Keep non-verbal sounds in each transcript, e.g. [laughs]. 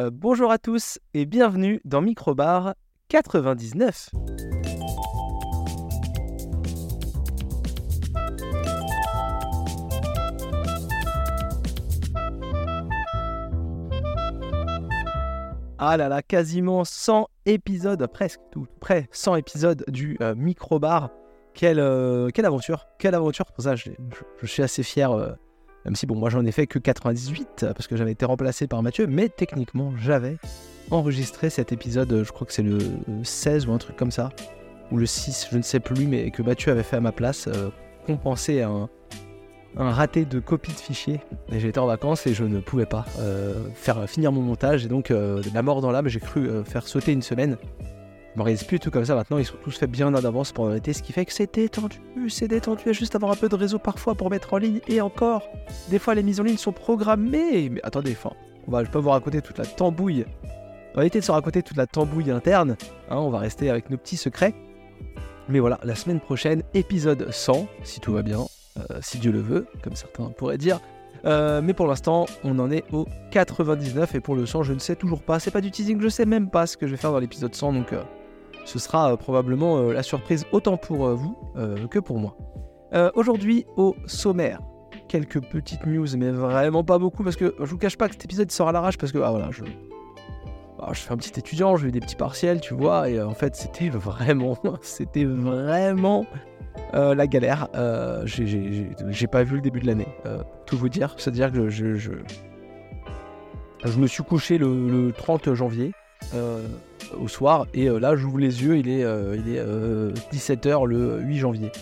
Euh, bonjour à tous et bienvenue dans Microbar 99. Ah là là, quasiment 100 épisodes, presque tout près 100 épisodes du euh, Microbar. Quelle, euh, quelle aventure, quelle aventure. Pour ça, je, suis assez fier, même si bon, moi j'en ai fait que 98 euh, parce que j'avais été remplacé par Mathieu, mais techniquement j'avais enregistré cet épisode, euh, je crois que c'est le 16 ou un truc comme ça, ou le 6, je ne sais plus, mais que Mathieu avait fait à ma place, euh, compenser un, raté de copie de fichier. Et j'étais en vacances et je ne pouvais pas euh, faire finir mon montage, et donc euh, la mort dans l'âme, j'ai cru euh, faire sauter une semaine. Je m'organise plus tout comme ça. Maintenant, ils sont tous faits bien en avance pendant l'été, ce qui fait que c'est détendu, c'est détendu, a juste avoir un peu de réseau parfois pour mettre en ligne, et encore, des fois les mises en ligne sont programmées, mais attendez, enfin, on va, peux vous raconter toute la tambouille, on va éviter de se raconter toute la tambouille interne, hein, on va rester avec nos petits secrets, mais voilà, la semaine prochaine, épisode 100, si tout va bien, euh, si Dieu le veut, comme certains pourraient dire, euh, mais pour l'instant, on en est au 99 et pour le 100, je ne sais toujours pas. C'est pas du teasing, je sais même pas ce que je vais faire dans l'épisode 100, donc euh, ce sera euh, probablement euh, la surprise autant pour euh, vous que pour moi. Aujourd'hui, au sommaire, quelques petites news, mais vraiment pas beaucoup parce que je vous cache pas que cet épisode sort à l'arrache parce que ah voilà, je ah, fais un petit étudiant, j'ai eu des petits partiels, tu vois, et en fait c'était [laughs] vraiment, c'était vraiment la galère. J'ai- pas vu le début de l'année, tout vous dire. C'est-à-dire que je, je, me suis couché le, le 30 janvier au soir, et euh, là j'ouvre les yeux, il est, euh, il est 17h le 8 janvier.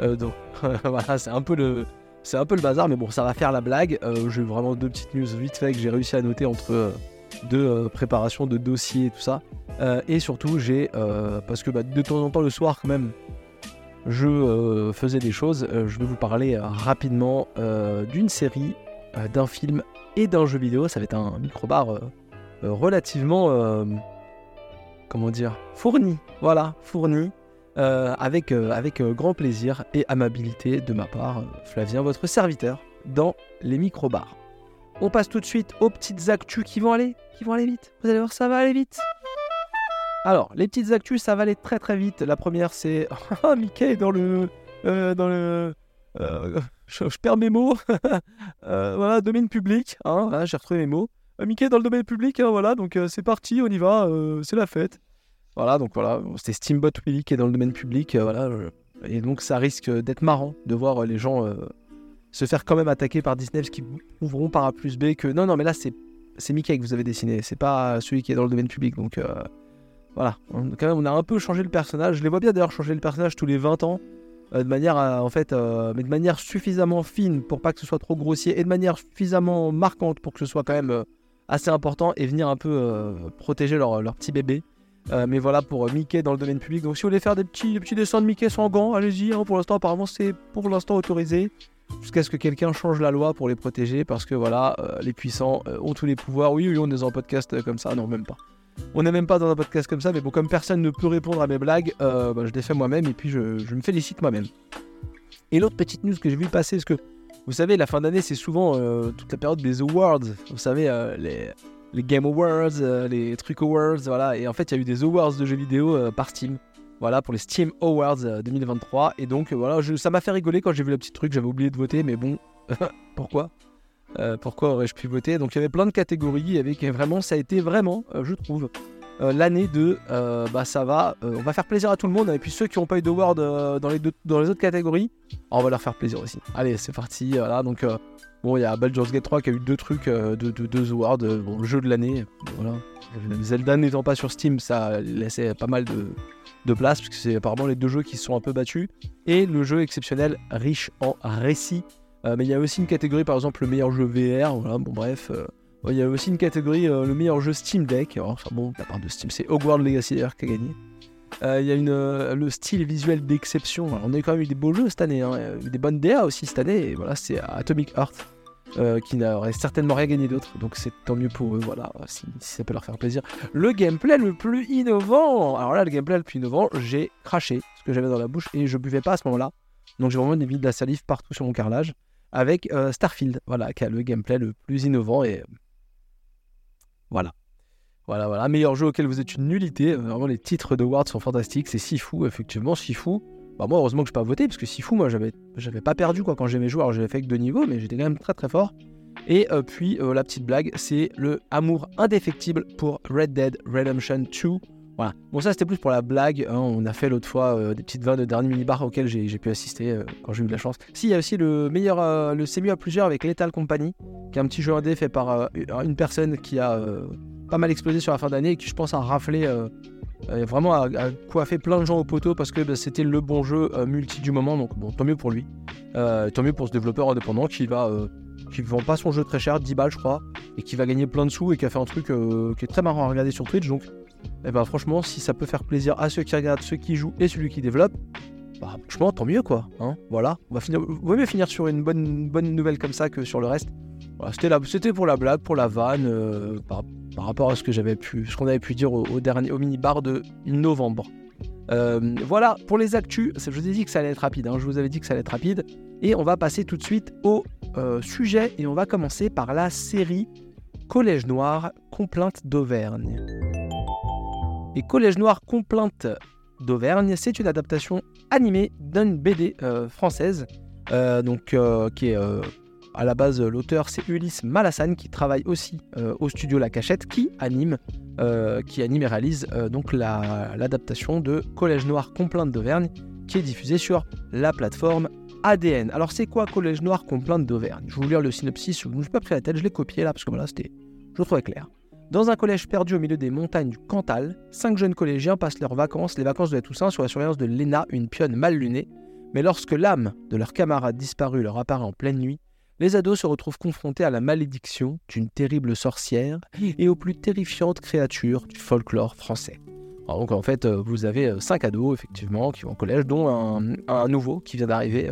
Euh, donc [laughs] voilà, c'est un peu le. Un peu le bazar, mais bon, ça va faire la blague. Euh, j'ai vraiment deux petites news vite fait que j'ai réussi à noter entre euh, deux euh, préparations de dossiers et tout ça. Euh, et surtout, j'ai. euh, parce que bah, de temps en temps, le soir, quand même, je euh, faisais des choses. Euh, je vais vous parler euh, rapidement euh, d'une série, euh, d'un film et d'un jeu vidéo. Ça va être un microbar euh, euh, relativement. euh, comment dire Fourni. Voilà, fourni. euh, avec euh, avec euh, grand plaisir et amabilité de ma part, euh, Flavien, votre serviteur, dans les microbars. On passe tout de suite aux petites actus qui vont aller, qui vont aller vite. Vous allez voir, ça va aller vite. Alors, les petites actus, ça va aller très très vite. La première, c'est ah [laughs] Mickey dans le euh, dans le euh, [laughs] je, perds mes mots. [laughs] Euh, voilà, domaine public. Hein, j'ai retrouvé mes mots. Mickey dans le domaine public. hein, voilà, donc euh, c'est parti, on y va. euh, c'est la fête. Voilà, donc voilà, c'était Steamboat Willy qui est dans le domaine public. euh, voilà, et donc ça risque d'être marrant de voir les gens se faire quand même attaquer par Disney parce qu'ils prouveront par A plus B que non, non, mais là c'est Mickey que vous avez dessiné, c'est pas celui qui est dans le domaine public. Donc voilà, on, quand même, on a un peu changé le personnage. Je les vois bien d'ailleurs changer le personnage tous les 20 ans. de manière en fait, mais de manière suffisamment fine pour pas que ce soit trop grossier et de manière suffisamment marquante pour que ce soit quand même assez important et venir un peu euh, protéger leur, leur petit bébé. Euh, mais voilà pour euh, Mickey dans le domaine public. Donc si vous voulez faire des petits, des petits dessins de Mickey sans gants, allez-y. hein. pour l'instant, apparemment, c'est pour l'instant autorisé. Jusqu'à ce que quelqu'un change la loi pour les protéger. Parce que voilà, les puissants ont tous les pouvoirs. Oui, oui, on est dans un podcast comme ça. Non, même pas. On n'est même pas dans un podcast comme ça. Mais bon, comme personne ne peut répondre à mes blagues, bah, je les fais moi-même. Et puis je, je me félicite moi-même. Et l'autre petite news que j'ai vu passer, parce que vous savez, la fin d'année, c'est souvent euh, toute la période des awards. Vous savez, euh, les, Game Awards, euh, les trucs Awards, voilà. Et en fait, il y a eu des awards de jeux vidéo par Steam. Voilà, pour les Steam Awards euh, 2023. Et donc, voilà, ça m'a fait rigoler quand j'ai vu le petit truc. J'avais oublié de voter, mais bon, [laughs] pourquoi? Pourquoi aurais-je pu voter? Donc, il y avait plein de catégories vraiment, ça a été vraiment, je trouve, euh, l'année de euh, bah ça va, euh, on va faire plaisir à tout le monde. Et puis ceux qui n'ont pas eu d'award euh, dans, les deux- dans les autres catégories, on va leur faire plaisir aussi. Allez, c'est parti. Voilà, donc. Bon, il y a Baldur's Gate 3 qui a eu deux trucs, deux, deux- awards, bon, le jeu de l'année, voilà. Zelda n'étant pas sur Steam, ça laissait pas mal de, de place, parce que c'est apparemment les deux jeux qui se sont un peu battus. Et le jeu exceptionnel, riche en récits. Mais il y a aussi une catégorie, par exemple, le meilleur jeu VR, voilà, bon bref. Il y a aussi une catégorie, euh, le meilleur jeu Steam Deck. Alors, enfin bon, la part de Steam, c'est Hogwarts Legacy d'ailleurs qui a gagné. Euh, Il y a une, euh, le style visuel d'exception. On a quand même eu des beaux jeux cette année, hein, des bonnes DA aussi cette année. Et voilà, c'est Atomic Heart qui n'aurait certainement rien gagné d'autre. Donc c'est tant mieux pour eux, voilà, si, ça peut leur faire plaisir. Le gameplay le plus innovant. Alors là, le gameplay le plus innovant, j'ai craché ce que j'avais dans la bouche et je buvais pas à ce moment-là. Donc j'ai vraiment mis de la salive partout sur mon carrelage. Avec Starfield, voilà, qui a le gameplay le plus innovant et voilà. Voilà, voilà. Meilleur jeu auquel vous êtes une nullité. Vraiment, les titres de Ward sont fantastiques. C'est Sifu, effectivement. Sifu. Bah, moi, heureusement que je n'ai pas voté, parce que Sifu, moi, j'avais, j'avais pas perdu quoi, quand j'ai mes joueurs. Alors, j'avais fait que deux niveaux, mais j'étais quand même très très fort. Et euh, puis, euh, la petite blague, c'est le amour indéfectible pour Red Dead Redemption 2. Voilà. Bon, ça, c'était plus pour la blague. Hein. On a fait l'autre fois euh, des petites vannes de dernier minibar auxquelles j'ai, j'ai pu assister quand j'ai eu de la chance. Si, il y a aussi le meilleur, le C'est mieux à plusieurs avec Lethal Company, qui est un petit jeu indé fait par une personne qui a pas mal explosé sur la fin d'année et qui, je pense, a raflé vraiment a, coiffé plein de gens au poteau parce que bah, c'était le bon jeu multi du moment. Donc, bon, tant mieux pour lui. tant mieux pour ce développeur indépendant qui va qui vend pas son jeu très cher, 10 balles je crois, et qui va gagner plein de sous et qui a fait un truc euh, qui est très marrant à regarder sur Twitch. Donc, eh ben, franchement, si ça peut faire plaisir à ceux qui regardent, ceux qui jouent et celui qui développe, bah, franchement, tant mieux quoi. Hein voilà, on va finir, vaut mieux finir sur une bonne, bonne nouvelle comme ça que sur le reste. Voilà, c'était, c'était pour la blague, pour la vanne, euh, par, rapport à ce que j'avais pu, ce qu'on avait pu dire au, dernier, au mini bar de novembre. Euh, voilà pour les actus. Je vous ai dit que ça allait être rapide. Hein. Je vous avais dit que ça allait être rapide. Et on va passer tout de suite au euh, sujet et on va commencer par la série Collège Noir, Complainte d'Auvergne. Et Collège Noir, Complainte d'Auvergne, c'est une adaptation animée d'une BD euh, française, euh, donc qui est à la base l'auteur c'est Ulysse Malassane qui travaille aussi au studio La Cachette, qui anime, qui anime et réalise donc l'adaptation de Collège Noir, Complainte d'Auvergne, qui est diffusée sur la plateforme ADN. Alors c'est quoi Collège Noir Complainte d'Auvergne? Je vais vous lire le synopsis, je ne me suis pas pris la tête, je l'ai copié là parce que voilà, c'était, je le trouvais clair. Dans un collège perdu au milieu des montagnes du Cantal, cinq jeunes collégiens passent leurs vacances, les vacances de la Toussaint, sous la surveillance de Léna, une pionne mal lunée. Mais lorsque l'âme de leur camarade disparu leur apparaît en pleine nuit, les ados se retrouvent confrontés à la malédiction d'une terrible sorcière et aux plus terrifiantes créatures du folklore français. donc en fait, euh, vous avez euh, cinq ados, effectivement, qui vont au collège, dont un, nouveau qui vient d'arriver,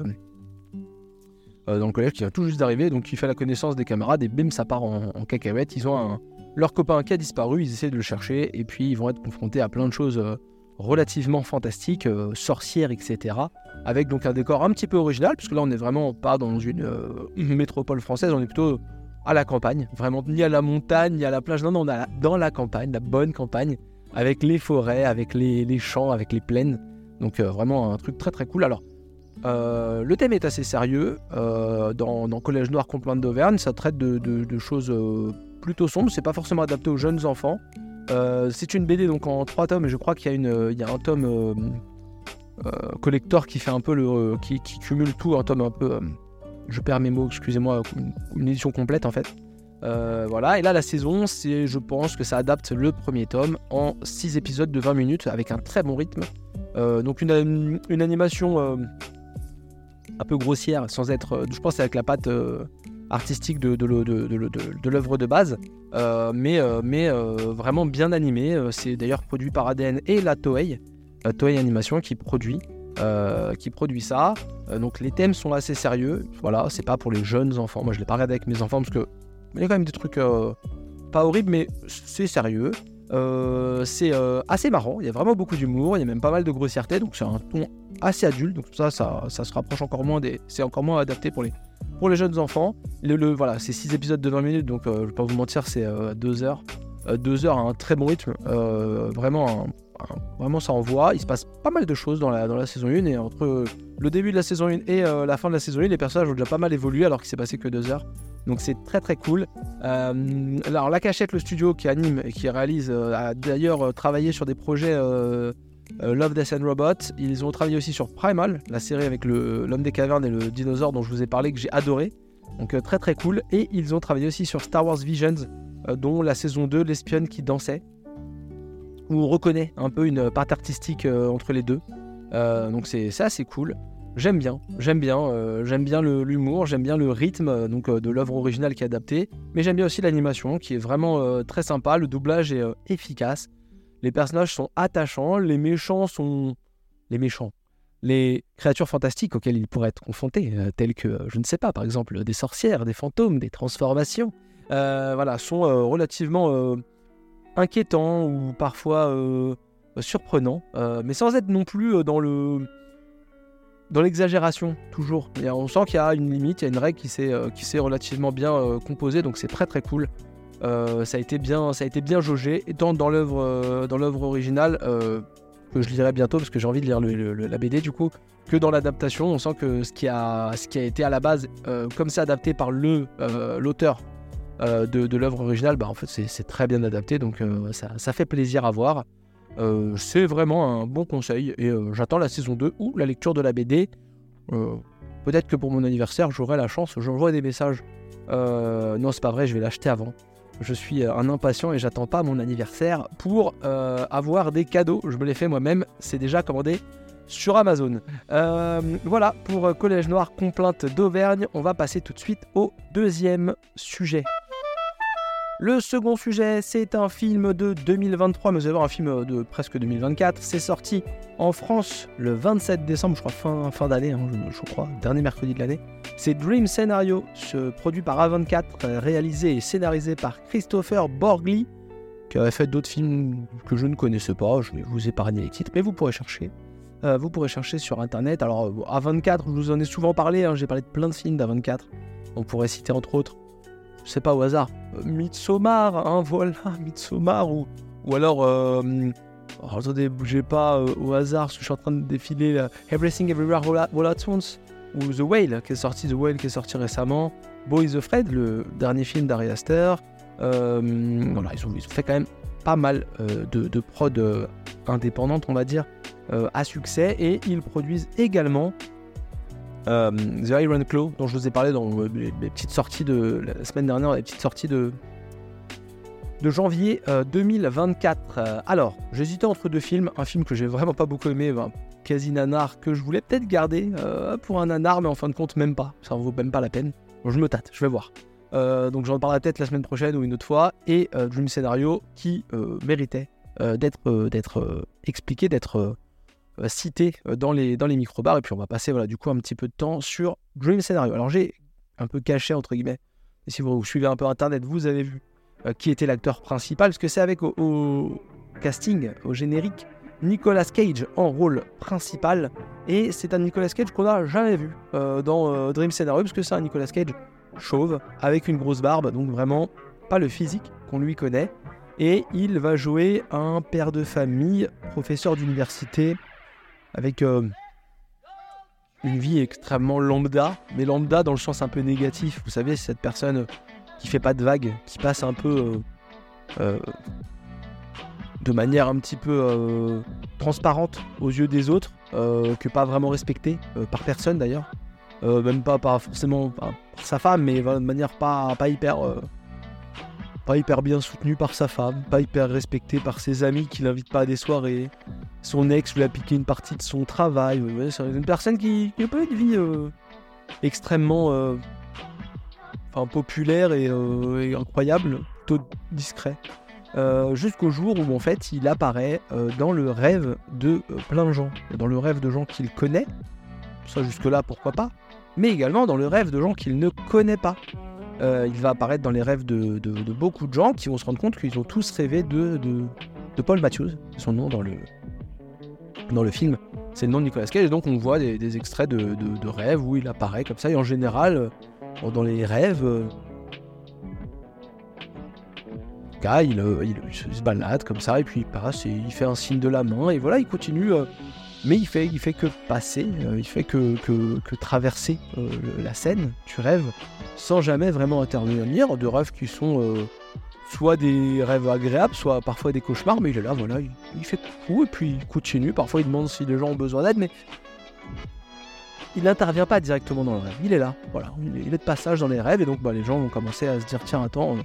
euh, dans le collège qui vient tout juste d'arriver, donc il fait la connaissance des camarades et bim, ça part en, cacahuète. Ils ont un, leur copain qui a disparu, ils essaient de le chercher et puis ils vont être confrontés à plein de choses euh, relativement fantastiques, euh, sorcières, etc. Avec donc un décor un petit peu original, puisque là on n'est vraiment pas dans une [laughs] métropole française, on est plutôt à la campagne, vraiment ni à la montagne, ni à la plage, non, on est dans la campagne, la bonne campagne, avec les forêts, avec les, champs, avec les plaines. Donc vraiment un truc très très cool. Alors euh, le thème est assez sérieux. Euh, dans, Collège Noir Complainte d'Auvergne, ça traite de, choses euh, plutôt sombres. C'est pas forcément adapté aux jeunes enfants. c'est une BD donc en trois tomes et je crois qu'il y, a un tome collector qui fait un peu le, qui, cumule tout, un tome un peu, je perds mes mots, excusez-moi, une, édition complète en fait. voilà, et là la saison, c'est, je pense que ça adapte le premier tome en 6 épisodes de 20 minutes avec un très bon rythme. donc une, une animation un peu grossière, sans être, euh, je pense, avec la patte euh, artistique de, l'œuvre de base, euh, mais, mais vraiment bien animé. C'est d'ailleurs produit par ADN et la Toei, Toei Animation qui produit, qui produit ça. donc les thèmes sont assez sérieux. Voilà, c'est pas pour les jeunes enfants. Moi, je l'ai pas regardé avec mes enfants parce que il y a quand même des trucs pas horribles, mais c'est sérieux. Euh, c'est euh, assez marrant, il y a vraiment beaucoup d'humour, il y a même pas mal de grossièreté, donc c'est un ton assez adulte, donc ça, ça, ça se rapproche encore moins des. C'est encore moins adapté pour les, pour les jeunes enfants. Le, voilà, c'est 6 épisodes de 20 minutes, donc euh, je vais pas vous mentir, c'est 2 heures. 2 heures à un très bon rythme, vraiment, vraiment ça envoie. Il se passe pas mal de choses dans la, dans la saison 1, et entre le début de la saison 1 et la fin de la saison 1, les personnages ont déjà pas mal évolué alors qu'il s'est passé que 2 heures. Donc c'est très très cool. Euh, alors La Cachette, le studio qui anime et qui réalise, euh, a d'ailleurs euh, travaillé sur des projets Love, Death and Robot. Ils ont travaillé aussi sur Primal, la série avec l'homme des cavernes et le dinosaure dont je vous ai parlé que j'ai adoré. Donc très très cool. Et ils ont travaillé aussi sur Star Wars Visions, dont la saison 2, l'espionne qui dansait. Où on reconnaît un peu une part artistique entre les deux. donc c'est assez cool. J'aime bien, j'aime bien, euh, j'aime bien l'humour, j'aime bien le rythme euh, donc euh, de l'œuvre originale qui est adaptée, mais j'aime bien aussi l'animation qui est vraiment très sympa, le doublage est efficace, les personnages sont attachants, les méchants sont les méchants, les créatures fantastiques auxquelles ils pourraient être confrontés, telles que je ne sais pas, par exemple des sorcières, des fantômes, des transformations, voilà, sont relativement inquiétants ou parfois surprenants, mais sans être non plus dans le dans l'exagération, toujours. Et on sent qu'il y a une limite, il y a une règle qui s'est, euh, qui s'est relativement bien euh, composée, donc c'est très très cool. ça a été bien, ça a été bien jaugé, tant dans l'œuvre, dans l'œuvre originale que je lirai bientôt parce que j'ai envie de lire la BD du coup, que dans l'adaptation, on sent que ce qui a, ce qui a été à la base, comme c'est adapté par le l'auteur de, de l'œuvre originale, bah en fait c'est très bien adapté, donc ça, ça, fait plaisir à voir. c'est vraiment un bon conseil et j'attends la saison 2 ou la lecture de la BD. Peut-être que pour mon anniversaire, j'aurai la chance, j'envoie des messages. non, c'est pas vrai, je vais l'acheter avant. Je suis euh, un impatient et j'attends pas mon anniversaire pour euh, avoir des cadeaux. Je me les fais moi-même, c'est déjà commandé sur Amazon. Euh, voilà pour Collège Noir Complainte d'Auvergne. On va passer tout de suite au deuxième sujet. Le second sujet, c'est un film de 2023, mais vous allez voir un film de presque 2024. C'est sorti en France le 27 décembre, je crois, fin, fin d'année, hein, je, crois, dernier mercredi de l'année. C'est Dream Scenario, produit par A24, réalisé et scénarisé par Christopher Borgli, qui avait fait d'autres films que je ne connaissais pas. Je vais vous épargner les titres, mais vous pourrez chercher. Euh, vous pourrez chercher sur internet. Alors, A24, je vous en ai souvent parlé, hein, j'ai parlé de plein de films d'A24. On pourrait citer entre autres je sais pas au hasard, euh, Midsommar, hein, [laughs] voilà, Midsommar, ou, ou alors, euh, oh, attendez, bougez pas euh, au hasard, je suis en train de défiler Everything Everywhere All At Once, ou The Whale, qui est sorti, The Whale, qui est sorti récemment, Boys Afraid, le dernier film d'Ari Aster, ont, ils ont, fait quand même pas mal de, de prod indépendantes, on va dire, à succès, et ils produisent également euh, The Iron Claw, dont je vous ai parlé dans les, petites sorties de la semaine dernière, les petites sorties de, de janvier 2024. Euh, euh, alors, j'hésitais entre deux films. Un film que j'ai vraiment pas beaucoup aimé, quasi nanar, que je voulais peut-être garder pour un nanar, mais en fin de compte, même pas. Ça en vaut même pas la peine. je me tâte, je vais voir. donc j'en parlerai peut-être la semaine prochaine ou une autre fois. Et Dream Scenario qui méritait d'être d'être expliqué, d'être euh, cité euh, dans les, dans les micro-bars. Et puis on va passer voilà, du coup un petit peu de temps sur Dream Scenario. Alors j'ai un peu caché entre guillemets, et si vous suivez un peu internet, vous avez vu euh, qui était l'acteur principal, parce que c'est avec au, casting, au générique, Nicolas Cage en rôle principal. Et c'est un Nicolas Cage qu'on n'a jamais vu dans Dream Scenario, parce que c'est un Nicolas Cage chauve, avec une grosse barbe, donc vraiment pas le physique qu'on lui connaît. Et il va jouer un père de famille, professeur d'université, avec euh, une vie extrêmement lambda, mais lambda dans le sens un peu négatif. Vous savez, cette personne qui fait pas de vagues, qui passe un peu euh, euh, de manière un petit peu transparente aux yeux des autres, que pas vraiment respectée par personne d'ailleurs. même pas, forcément par sa femme, mais de manière pas, pas hyper pas hyper bien soutenu par sa femme, pas hyper respecté par ses amis qui l'invitent pas à des soirées. Son ex lui a piqué une partie de son travail. c'est une personne qui, a pas une vie euh, extrêmement euh, populaire euh, et, incroyable, plutôt discret. Jusqu'au jour où en fait il apparaît dans le rêve de plein de gens, dans le rêve de gens qu'il connaît, ça jusque là pourquoi pas, mais également dans le rêve de gens qu'il ne connaît pas. Euh, il va apparaître dans les rêves de, beaucoup de gens qui vont se rendre compte qu'ils ont tous rêvé de, Paul Matthews, son nom dans le, dans le film. C'est le nom de Nicolas Cage, et donc on voit des, extraits de, rêves où il apparaît comme ça, et en général, euh, dans les rêves, euh, il, se balade comme ça, et puis il passe, et il fait un signe de la main, et voilà, il continue mais il fait, fait que passer, euh, il fait que, traverser euh, la scène tu rêves sans jamais vraiment intervenir, de rêves qui sont euh, soit des rêves agréables, soit parfois des cauchemars, mais il est là, voilà, il, fait coucou et puis il continue. Parfois il demande si les gens ont besoin d'aide, mais il n'intervient pas directement dans le rêve. Il est là, voilà, il est de passage dans les rêves et donc bah, les gens vont commencer à se dire tiens attends,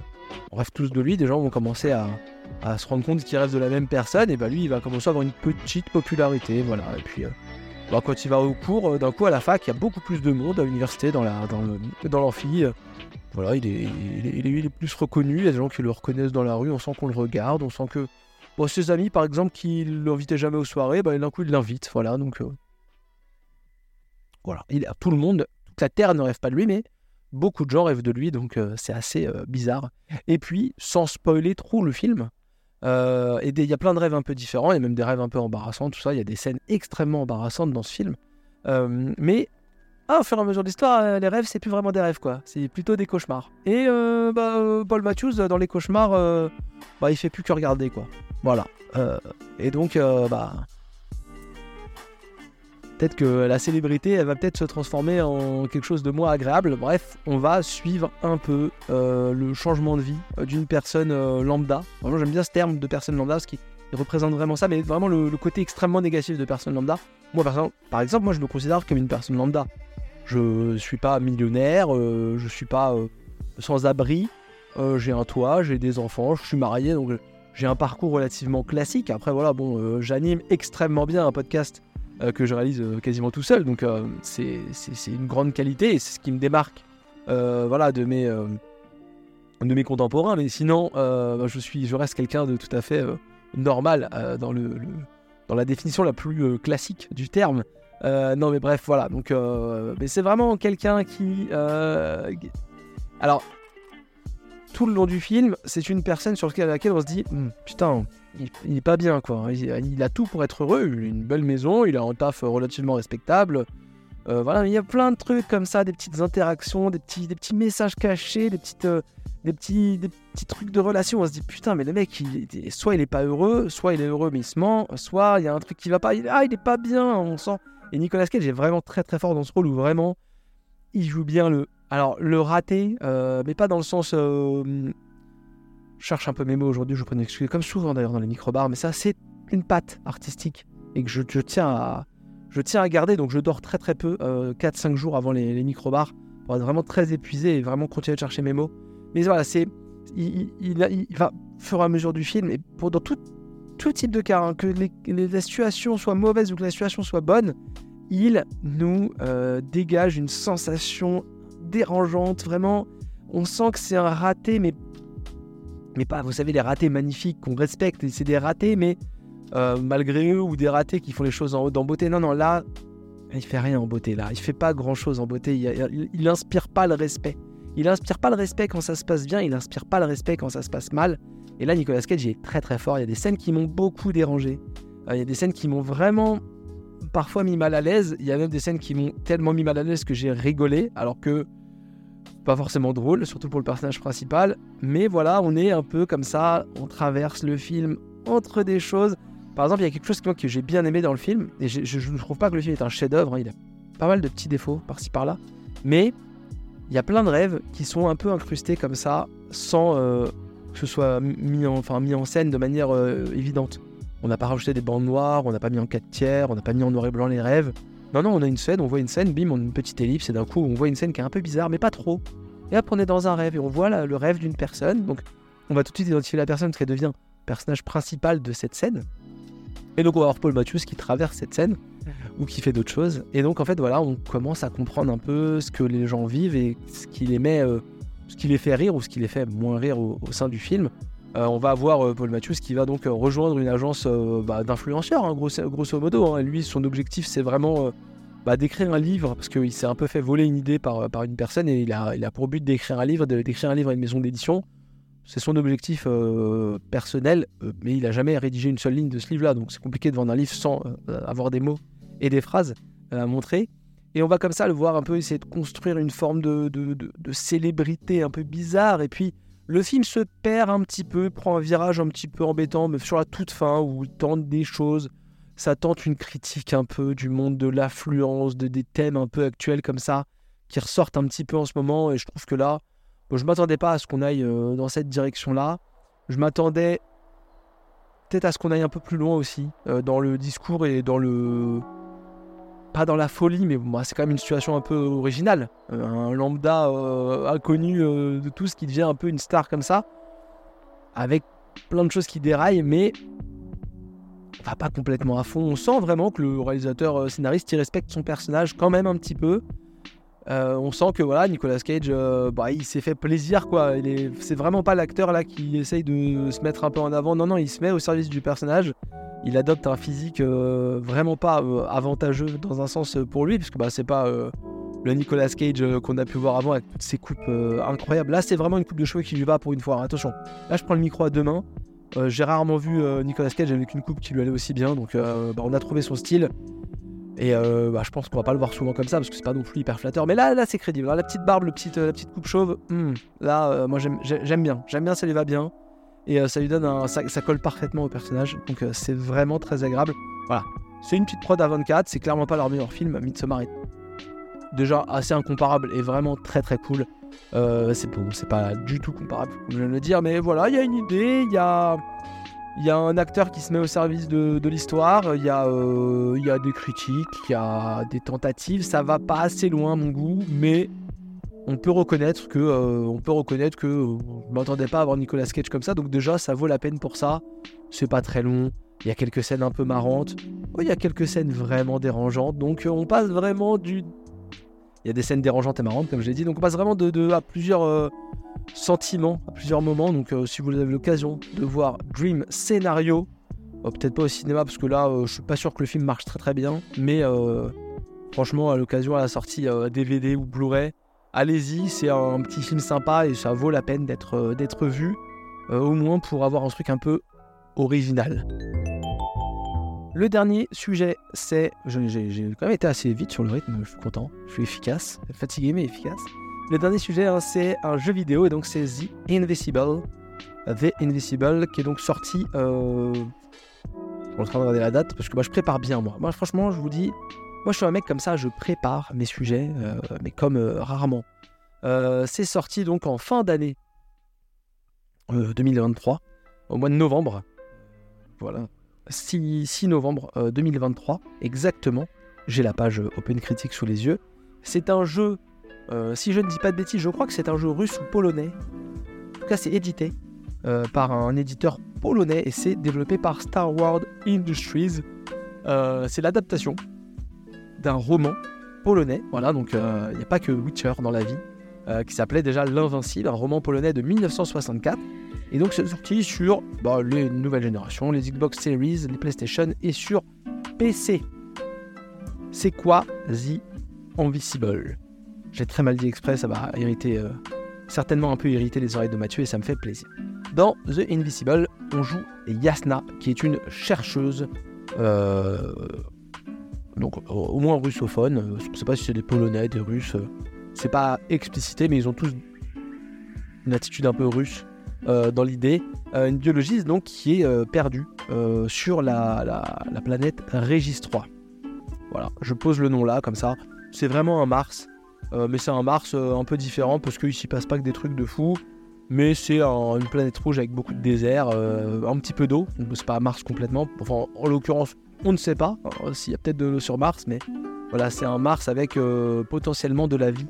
on rêve tous de lui, des gens vont commencer à, se rendre compte qu'ils rêvent de la même personne, et bah lui il va commencer à avoir une petite popularité, voilà. Et puis euh, bah, quand il va au cours, euh, d'un coup à la fac, il y a beaucoup plus de monde à l'université, dans la l'amphi. Euh, voilà, il est, plus reconnu, il y a des gens qui le reconnaissent dans la rue, on sent qu'on le regarde, on sent que bon, ses amis par exemple qui l'invitaient jamais aux soirées, bah, d'un coup il l'invite, voilà, donc voilà, il, tout le monde, toute la terre ne rêve pas de lui, mais Beaucoup de gens rêvent de lui, donc euh, c'est assez euh, bizarre. Et puis, sans spoiler trop le film, euh, il y a plein de rêves un peu différents, il y a même des rêves un peu embarrassants, tout ça. Il y a des scènes extrêmement embarrassantes dans ce film. mais ah, au fur et à mesure de l'histoire, les rêves, c'est plus vraiment des rêves, quoi. C'est plutôt des cauchemars. Et bah, Paul Matthews, dans les cauchemars, bah, il fait plus que regarder, quoi. Voilà. et donc, bah, Peut-être que la célébrité, elle va peut-être se transformer en quelque chose de moins agréable. Bref, on va suivre un peu euh, le changement de vie euh, d'une personne euh, lambda. Vraiment, j'aime bien ce terme de personne lambda parce qu'il représente vraiment ça, mais vraiment le, côté extrêmement négatif de personne lambda. Moi, par exemple, moi, je me considère comme une personne lambda. Je suis pas millionnaire, je suis pas sans abri. j'ai un toit, j'ai des enfants, je suis marié, donc j'ai un parcours relativement classique. Après, voilà, bon, j'anime extrêmement bien un podcast euh, que je réalise euh, quasiment tout seul. Donc euh, c'est une grande qualité et c'est ce qui me démarque voilà, de, mes, de mes contemporains. Mais sinon, bah, je, suis, je reste quelqu'un de tout à fait normal dans, le, dans la définition la plus classique du terme. non mais bref, voilà. Donc, c'est vraiment quelqu'un qui... Alors, tout le long du film, c'est une personne sur laquelle on se dit hmm, putain, il, est pas bien quoi. Il, a tout pour être heureux. Il a une belle maison, il a un taf relativement respectable. Euh, voilà, il y a plein de trucs comme ça, des petites interactions, des petits, des petits messages cachés, des petites, euh, des petits, des petits trucs de relation. On se dit putain, mais le mec, soit il est pas heureux, soit il est heureux mais il se ment, soit il y a un truc qui va pas. Il, ah, il est pas bien, on sent. Et Nicolas Cage est vraiment très très fort dans ce rôle où vraiment il joue bien le alors, le raté, euh, mais pas dans le sens. Euh, cherche un peu mes mots aujourd'hui, je vous prie excuse, comme souvent d'ailleurs dans les microbars, mais ça, c'est une patte artistique et que je, tiens à, garder. Donc, je dors très très peu, 4-5 euh, jours avant les, microbars, pour être vraiment très épuisé et vraiment continuer de chercher mes mots. Mais voilà, c'est. Il, va, au fur et à mesure du film, et pour, dans tout, tout type de cas, hein, que la situation soit mauvaise ou que la situation soit bonne, il nous dégage une sensation dérangeante, vraiment. On sent que c'est un raté, mais mais pas, vous savez, les ratés magnifiques qu'on respecte, c'est des ratés, mais euh, malgré eux, ou des ratés qui font les choses en, en beauté. Non, non, là, il fait rien en beauté, là. Il fait pas grand chose en beauté. Il, il, inspire pas le respect. Il inspire pas le respect quand ça se passe bien, il inspire pas le respect quand ça se passe mal. Et là, Nicolas Cage est très très fort. Il y a des scènes qui m'ont beaucoup dérangé. Euh, il y a des scènes qui m'ont vraiment parfois mis mal à l'aise. Il y a même des scènes qui m'ont tellement mis mal à l'aise que j'ai rigolé, alors que pas forcément drôle, surtout pour le personnage principal. Mais voilà, on est un peu comme ça, on traverse le film entre des choses. Par exemple, il y a quelque chose que j'ai bien aimé dans le film, et je ne trouve pas que le film est un chef-d'œuvre, hein, il a pas mal de petits défauts par-ci par-là, mais il y a plein de rêves qui sont un peu incrustés comme ça, sans euh, que ce soit mis en, mis en scène de manière euh, évidente. On n'a pas rajouté des bandes noires, on n'a pas mis en 4 tiers, on n'a pas mis en noir et blanc les rêves. Non, non, on a une scène, on voit une scène, bim, on a une petite ellipse, et d'un coup, on voit une scène qui est un peu bizarre, mais pas trop. Et hop, on est dans un rêve, et on voit le rêve d'une personne. Donc, on va tout de suite identifier la personne qui devient personnage principal de cette scène. Et donc, on va voir Paul Matthews qui traverse cette scène, ou qui fait d'autres choses. Et donc, en fait, voilà, on commence à comprendre un peu ce que les gens vivent et ce qui les met, euh, ce qui les fait rire ou ce qui les fait moins rire au, sein du film. Euh, on va avoir euh, Paul Matthews qui va donc rejoindre une agence bah, d'influenceurs, hein, grosso, modo. Hein. Lui, son objectif, c'est vraiment bah, d'écrire un livre, parce qu'il s'est un peu fait voler une idée par, une personne et il a, pour but d'écrire un livre, d'écrire un livre à une maison d'édition. C'est son objectif euh, personnel, euh, mais il n'a jamais rédigé une seule ligne de ce livre-là, donc c'est compliqué de vendre un livre sans euh, avoir des mots et des phrases à montrer. Et on va comme ça le voir un peu essayer de construire une forme de, de célébrité un peu bizarre, et puis le film se perd un petit peu, prend un virage un petit peu embêtant, mais sur la toute fin, où il tente des choses ça tente une critique un peu du monde de l'affluence, de des thèmes un peu actuels comme ça, qui ressortent un petit peu en ce moment. Et je trouve que là, je je m'attendais pas à ce qu'on aille euh, dans cette direction-là. Je m'attendais peut-être à ce qu'on aille un peu plus loin aussi, euh, dans le discours et dans le. Pas dans la folie, mais c'est quand même une situation un peu originale. Euh, un lambda inconnu de tous qui devient un peu une star comme ça, avec plein de choses qui déraillent, mais va pas complètement à fond. On sent vraiment que le réalisateur euh, scénariste il respecte son personnage quand même un petit peu. Euh, on sent que voilà Nicolas Cage euh, bah, il s'est fait plaisir quoi. C'est vraiment pas l'acteur là qui essaye de se mettre un peu en avant. Non non il se met au service du personnage. Il adopte un physique vraiment pas avantageux dans un sens pour lui puisque bah c'est pas le Nicolas Cage qu'on a pu voir avant avec toutes ses coupes incroyables. Là c'est vraiment une coupe de cheveux qui lui va pour une fois. Attention. Là je prends le micro à deux mains. Euh, j'ai rarement vu euh, Nicolas Cage avec une coupe qui lui allait aussi bien, donc euh, bah, on a trouvé son style. Et bah, je pense qu'on va pas le voir souvent comme ça parce que c'est pas non plus hyper flatteur. Mais là, là c'est crédible. la petite barbe, le petit, la petite coupe chauve, hmm, là, moi j'aime bien. J'aime bien, ça lui va bien. Et ça lui donne un. Ça, ça, colle parfaitement au personnage. Donc c'est vraiment très agréable. Voilà. C'est une petite prod à 24. C'est clairement pas leur meilleur film. Midsommar déjà assez incomparable et vraiment très très cool. c'est bon, c'est pas du tout comparable, comme je viens de le dire. Mais voilà, il y a une idée, il y a il y a un acteur qui se met au service de, l'histoire, il y, a, euh, il y a des critiques, il y a des tentatives, ça va pas assez loin mon goût, mais on peut reconnaître que euh, on peut reconnaître que euh, m'attendais pas à avoir Nicolas Cage comme ça, donc déjà ça vaut la peine pour ça. C'est pas très long, il y a quelques scènes un peu marrantes, il y a quelques scènes vraiment dérangeantes, donc on passe vraiment du il y a des scènes dérangeantes et marrantes, comme je l'ai dit. Donc on passe vraiment de, à plusieurs euh, sentiments, à plusieurs moments. Donc euh, si vous avez l'occasion de voir Dream Scénario, euh, peut-être pas au cinéma, parce que là, je suis pas sûr que le film marche très très bien. Mais franchement, à l'occasion, à la sortie DVD ou Blu-ray, allez-y, c'est un petit film sympa et ça vaut la peine d'être d'être vu. au moins pour avoir un truc un peu original. Le dernier sujet, c'est. J'ai quand même été assez vite sur le rythme, je suis content, je suis efficace, fatigué mais efficace. Le dernier sujet, hein, c'est un jeu vidéo et donc c'est The Invisible. The Invisible qui est donc sorti. Euh... Je en train de regarder la date parce que moi je prépare bien moi. Moi franchement, je vous dis, moi je suis un mec comme ça, je prépare mes sujets, euh, mais comme euh, rarement. Euh, c'est sorti donc en fin d'année 2023, au mois de novembre. Voilà, 6, novembre 2023, euh, exactement. J'ai la page Open Critique sous les yeux. C'est un jeu, euh, si je ne dis pas de bêtises, je crois que c'est un jeu russe ou polonais. En tout cas, c'est édité euh, par un éditeur polonais et c'est développé par Star Wars Industries. c'est l'adaptation d'un roman polonais. Voilà, donc il n'y a pas que Witcher dans la vie, qui s'appelait déjà L'Invincible, un roman polonais de 1964 et donc c'est sorti sur bah, les nouvelles générations, les Xbox Series, les PlayStation et sur PC. C'est quoi The Invisible? J'ai très mal dit exprès, ça va irriter, euh, certainement un peu irriter les oreilles de Mathieu et ça me fait plaisir. Dans The Invisible, on joue Yasna, qui est une chercheuse, euh, donc au moins russophone. Je ne sais pas si c'est des Polonais, des Russes. C'est pas explicité, mais ils ont tous une attitude un peu russe. Euh, dans l'idée, euh, une biologiste donc qui est euh, perdue sur la, la, planète Régis 3. Voilà, je pose le nom là comme ça. C'est vraiment un Mars, mais c'est un Mars un peu différent parce qu'il s'y passe pas que des trucs de fou. Mais c'est une planète rouge avec beaucoup de désert, un petit peu d'eau. C'est pas Mars complètement. Enfin, en l'occurrence, on ne sait pas s'il y a peut-être de l'eau sur Mars, mais voilà, c'est un Mars avec potentiellement de la vie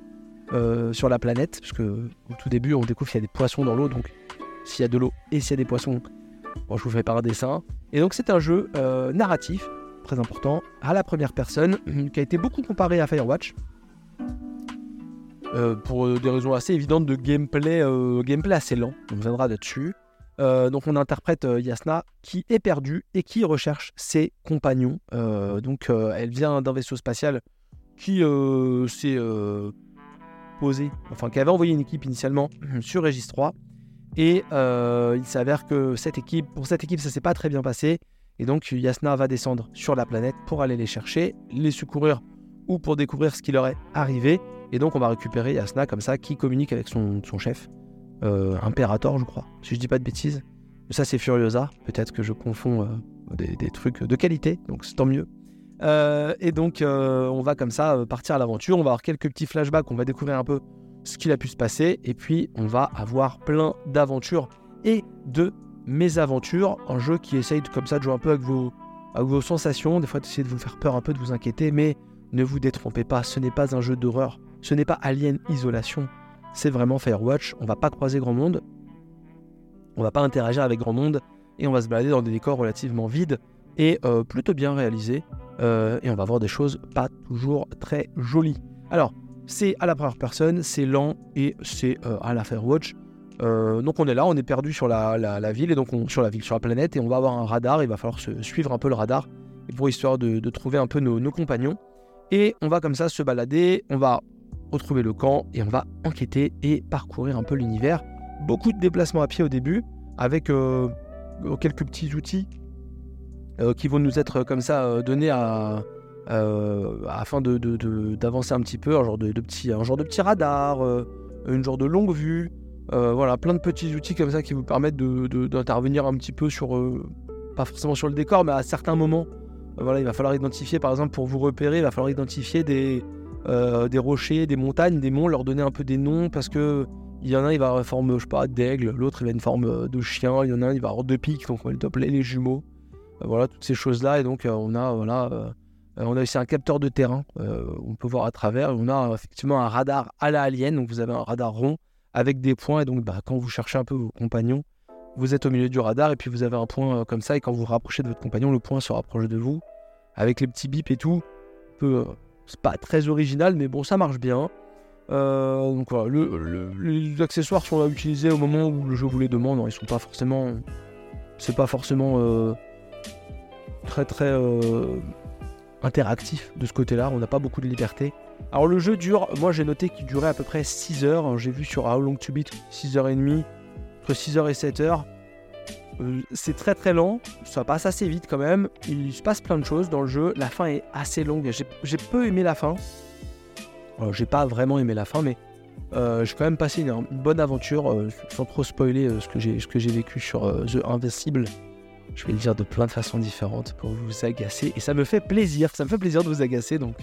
sur la planète, parce que au tout début, on découvre qu'il y a des poissons dans l'eau, donc s'il y a de l'eau et s'il y a des poissons. Bon, je vous fais pas un dessin. Et donc c'est un jeu euh, narratif, très important, à la première personne, [clears throat] qui a été beaucoup comparé à Firewatch. Euh, pour des raisons assez évidentes de gameplay, euh, gameplay assez lent, on viendra là-dessus. donc on interprète Yasna qui est perdue et qui recherche ses compagnons. donc elle vient d'un vaisseau spatial qui s'est posé, enfin qui avait envoyé une équipe initialement [clears throat] sur Regis 3 et euh, il s'avère que cette équipe, pour cette équipe, ça s'est pas très bien passé. Et donc Yasna va descendre sur la planète pour aller les chercher, les secourir ou pour découvrir ce qui leur est arrivé. Et donc on va récupérer Yasna comme ça, qui communique avec son, chef, euh, Imperator je crois, si je dis pas de bêtises. Ça c'est Furiosa, peut-être que je confonds euh, des, trucs de qualité, donc c'est tant mieux. et donc on va comme ça partir à l'aventure, on va avoir quelques petits flashbacks, on va découvrir un peu ce qu'il a pu se passer, et puis on va avoir plein d'aventures et de mésaventures, un jeu qui essaye comme ça de jouer un peu avec vos, vos sensations, des fois d'essayer de vous faire peur un peu, de vous inquiéter, mais ne vous détrompez pas, ce n'est pas un jeu d'horreur, ce n'est pas Alien Isolation, c'est vraiment Firewatch, on va pas croiser grand monde, on va pas interagir avec grand monde, et on va se balader dans des décors relativement vides et euh, plutôt bien réalisés, euh, et on va voir des choses pas toujours très jolies. Alors, c'est à la première personne, c'est lent et c'est euh, à la Firewatch. Euh, donc on est là, on est perdu sur la, ville et donc sur la ville, sur la planète et on va avoir un radar. Il va falloir suivre un peu le radar pour histoire de, trouver un peu nos, compagnons. Et on va comme ça se balader, on va retrouver le camp et on va enquêter et parcourir un peu l'univers. Beaucoup de déplacements à pied au début avec euh, quelques petits outils qui vont nous être comme ça donnés à, afin d'avancer un petit peu, un genre de, petit, un genre de petit radar, une genre de longue vue, voilà, plein de petits outils comme ça qui vous permettent d'intervenir un petit peu sur, pas forcément sur le décor, mais à certains moments. voilà, il va falloir identifier, par exemple, pour vous repérer, il va falloir identifier des, des rochers, des montagnes, des monts, leur donner un peu des noms parce que il y en a un, il va avoir une forme, je sais pas, d'aigle, l'autre, il va une forme de chien, il y en a un, il va avoir deux pics, donc on va appeler les jumeaux. voilà, toutes ces choses-là. Et donc, on a, voilà, on a aussi un capteur de terrain, on peut voir à travers. On a effectivement un radar à la alien, donc vous avez un radar rond avec des points. Et donc, bah, quand vous cherchez un peu vos compagnons, vous êtes au milieu du radar et puis vous avez un point comme ça. Et quand vous vous rapprochez de votre compagnon, le point se rapproche de vous avec les petits bips et tout. Peu, c'est pas très original, mais bon, ça marche bien. Euh, donc voilà, les accessoires sont à utiliser au moment où le jeu vous les demande. Hein. ils sont pas forcément, c'est pas forcément euh, très très euh, interactif de ce côté-là. On n'a pas beaucoup de liberté. Alors le jeu dure, moi j'ai noté qu'il durait à peu près 6 heures. J'ai vu sur How Long to Beat 6h30, entre 6h et 7h. c'est très très lent, ça passe assez vite quand même. Il se passe plein de choses dans le jeu. La fin est assez longue. J'ai peu aimé la fin j'ai pas vraiment aimé la fin, mais euh, j'ai quand même passé une, bonne aventure, euh, sans trop spoiler euh, ce que j'ai vécu sur The Invincible. Je vais le dire de plein de façons différentes pour vous agacer, et ça me fait plaisir, ça me fait plaisir de vous agacer, donc,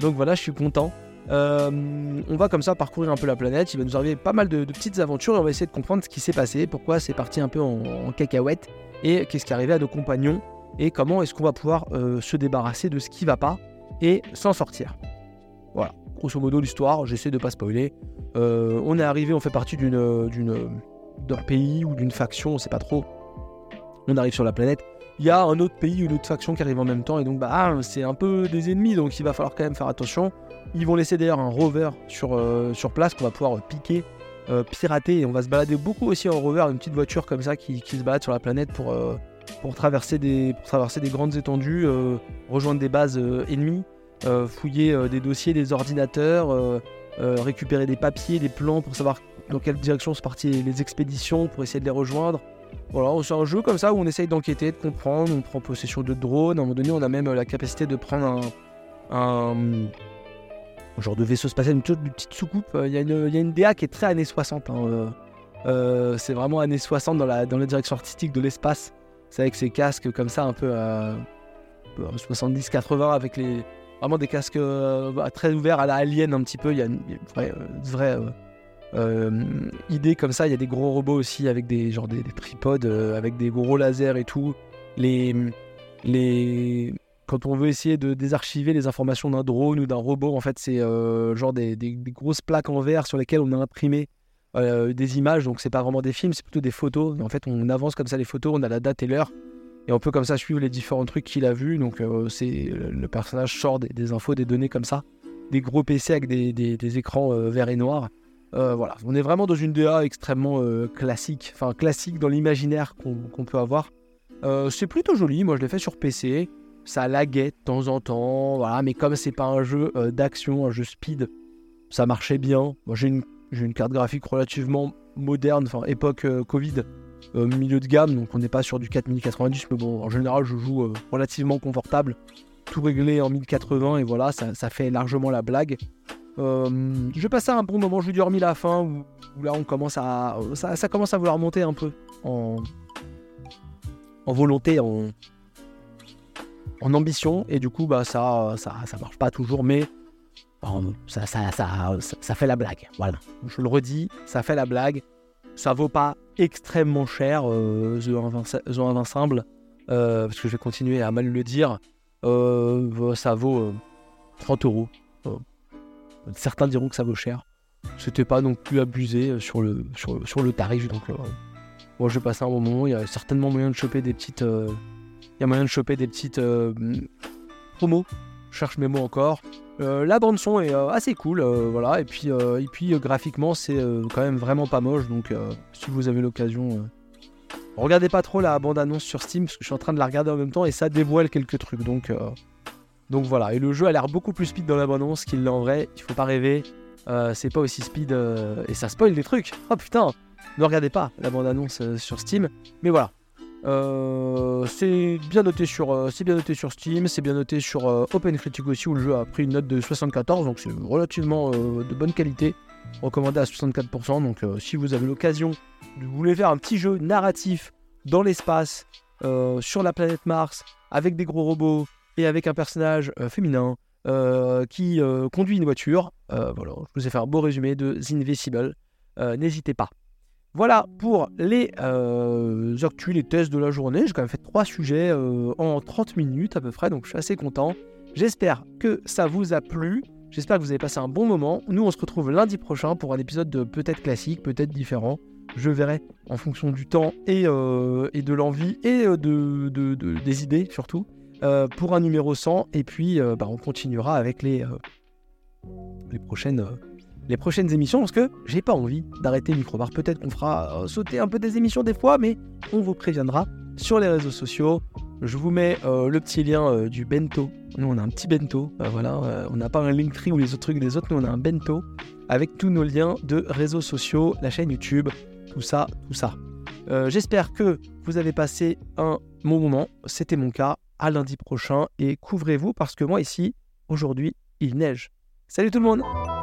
donc voilà, je suis content. on va comme ça parcourir un peu la planète, il va nous arriver pas mal de, petites aventures, et on va essayer de comprendre ce qui s'est passé, pourquoi c'est parti un peu en, cacahuète, et qu'est-ce qui est arrivé à nos compagnons, et comment est-ce qu'on va pouvoir se débarrasser de ce qui va pas, et s'en sortir. Voilà grosso modo l'histoire, j'essaie de pas spoiler. Euh, on est arrivé, on fait partie d'une, d'un pays ou d'une faction, on sait pas trop. On arrive sur la planète. Il y a un autre pays ou une autre faction qui arrive en même temps et donc bah ah, c'est un peu des ennemis donc il va falloir quand même faire attention. Ils vont laisser d'ailleurs un rover sur, euh, place qu'on va pouvoir piquer, euh, pirater et on va se balader beaucoup aussi en rover, une petite voiture comme ça qui, se balade sur la planète pour, traverser, des, pour traverser des grandes étendues, rejoindre des bases ennemies. Euh, fouiller euh, des dossiers, des ordinateurs, euh, récupérer des papiers, des plans pour savoir dans quelle direction sont parties les expéditions pour essayer de les rejoindre. Voilà, c'est un jeu comme ça où on essaye d'enquêter, de comprendre, on prend possession de drones, à un moment donné on a même la capacité de prendre un, genre de vaisseau spatial, une, petite soucoupe. Il y, a une, DA qui est très années 60. Hein, c'est vraiment années 60 dans la, dans la direction artistique de l'espace. C'est avec ces casques comme ça un peu 70-80 avec les, vraiment des casques euh, bah, très ouverts à la Alien un petit peu. Il y a une, vraie, euh, euh, idée comme ça. Il y a des gros robots aussi avec des, genre des, tripodes, avec des gros lasers et tout. Les, les... Quand on veut essayer de désarchiver les informations d'un drone ou d'un robot, en fait, c'est genre des, grosses plaques en verre sur lesquelles on a imprimé des images. Donc, c'est pas vraiment des films, c'est plutôt des photos. En fait, on avance comme ça les photos, on a la date et l'heure. Et on peut comme ça suivre les différents trucs qu'il a vus. Donc euh, c'est le personnage sort des, infos, des données comme ça. Des gros PC avec des, écrans euh, verts et noirs. Euh, voilà, on est vraiment dans une DA extrêmement classique, enfin classique dans l'imaginaire qu'on peut avoir. c'est plutôt joli, moi je l'ai fait sur PC, ça laguait de temps en temps, voilà, mais comme c'est pas un jeu d'action, un jeu speed, ça marchait bien. Moi j'ai une, carte graphique relativement moderne, enfin époque Covid, euh, milieu de gamme, donc on n'est pas sur du 4090, mais bon, en général, je joue euh, relativement confortable. Tout réglé en 1080, et voilà, ça, fait largement la blague. Euh, je passer un bon moment, je lui dormi la fin, où, là on commence à. Ça, commence à vouloir monter un peu en, en volonté, en, en ambition, et du coup, bah, ça, ça, ça marche pas toujours, mais ça, ça, ça, ça, fait la blague. Voilà, je le redis, ça fait la blague. Ça vaut pas extrêmement cher, euh, The, Invincible, euh, parce que je vais continuer à mal le dire. Euh, ça vaut 30 euros. Certains diront que ça vaut cher. C'était pas non plus abusé sur le, sur, le tarif. Donc, moi, je passer un bon moment. Il y a certainement moyen de choper des petites. il choper des petites promos. Je cherche mes mots encore. Euh, la bande son est euh, assez cool, euh, voilà. Et puis, et puis graphiquement, c'est quand même vraiment pas moche. Donc, si vous avez l'occasion, regardez pas trop la bande annonce sur Steam parce que je suis en train de la regarder en même temps et ça dévoile quelques trucs. Donc, donc voilà. Et le jeu a l'air beaucoup plus speed dans la bande annonce qu'il l'est en vrai. Il faut pas rêver. c'est pas aussi speed et ça spoil des trucs. Oh putain, ne regardez pas la bande annonce sur Steam. Mais voilà. c'est bien noté sur, Steam, c'est bien noté sur OpenCritic aussi où le jeu a pris une note de 74, donc c'est relativement de bonne qualité, recommandé à 64%. Donc si vous avez l'occasion de vous voulez faire un petit jeu narratif dans l'espace, sur la planète Mars, avec des gros robots et avec un personnage féminin qui conduit une voiture, voilà, je vous ai fait un beau résumé de The Invisible. N'hésitez pas. Voilà pour les euh, actus, les tests de la journée. J'ai quand même fait trois sujets euh, en 30 minutes à peu près, donc je suis assez content. J'espère que ça vous a plu. J'espère que vous avez passé un bon moment. Nous, on se retrouve lundi prochain pour un épisode de peut-être classique, peut-être différent. Je verrai en fonction du temps et, euh, et de l'envie et de, de, des idées surtout pour un numéro 100. Et puis, bah, on continuera avec les, les prochaines émissions parce que j'ai pas envie d'arrêter Microbar. Peut-être qu'on fera euh, sauter un peu des émissions des fois, mais on vous préviendra sur les réseaux sociaux. Je vous mets euh, le petit lien euh, du bento. Nous, on a un petit bento. voilà, on n'a pas un Linktree ou les autres trucs des autres. Nous, on a un bento avec tous nos liens de réseaux sociaux, la chaîne YouTube, tout ça, tout ça. J'espère que vous avez passé un bon moment. C'était mon cas. À lundi prochain et couvrez-vous parce que moi ici, aujourd'hui, il neige. Salut tout le monde